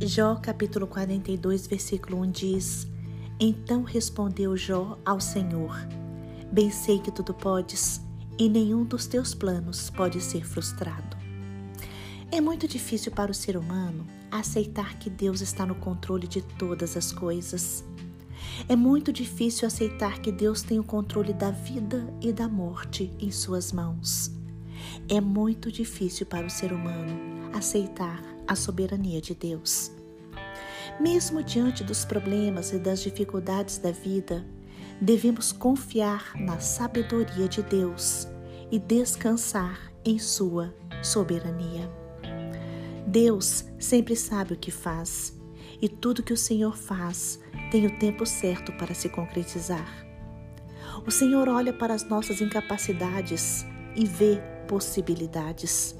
Jó capítulo 42, versículo 1 diz: Então respondeu Jó ao Senhor: Bem sei que tudo podes, e nenhum dos teus planos pode ser frustrado. É muito difícil para o ser humano aceitar que Deus está no controle de todas as coisas. É muito difícil aceitar que Deus tem o controle da vida e da morte em suas mãos. É muito difícil para o ser humano aceitar a soberania de Deus. Mesmo diante dos problemas e das dificuldades da vida, devemos confiar na sabedoria de Deus e descansar em Sua soberania. Deus sempre sabe o que faz e tudo que o Senhor faz tem o tempo certo para se concretizar. O Senhor olha para as nossas incapacidades e vê possibilidades.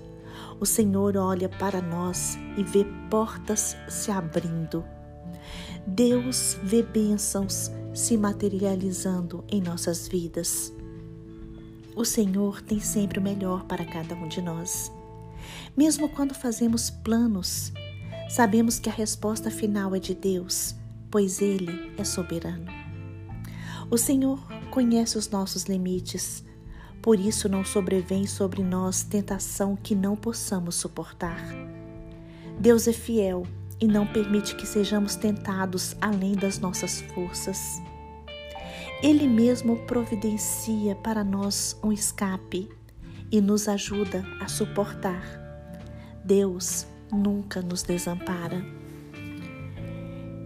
O Senhor olha para nós e vê portas se abrindo. Deus vê bênçãos se materializando em nossas vidas. O Senhor tem sempre o melhor para cada um de nós. Mesmo quando fazemos planos, sabemos que a resposta final é de Deus, pois Ele é soberano. O Senhor conhece os nossos limites, por isso não sobrevém sobre nós tentação que não possamos suportar. Deus é fiel e não permite que sejamos tentados além das nossas forças. Ele mesmo providencia para nós um escape e nos ajuda a suportar. Deus nunca nos desampara.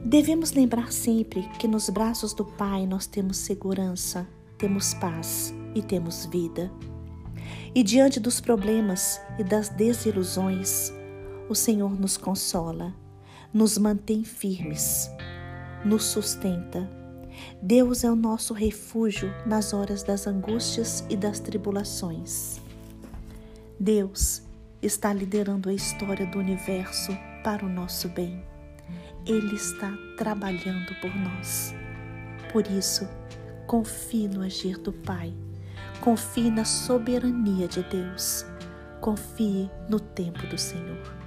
Devemos lembrar sempre que nos braços do Pai nós temos segurança, temos paz e temos vida. E diante dos problemas e das desilusões, o Senhor nos consola, nos mantém firmes, nos sustenta. Deus é o nosso refúgio nas horas das angústias e das tribulações. Deus está liderando a história do universo para o nosso bem. Ele está trabalhando por nós. Por isso, confie no agir do Pai Confie na soberania de Deus. Confie no tempo do Senhor.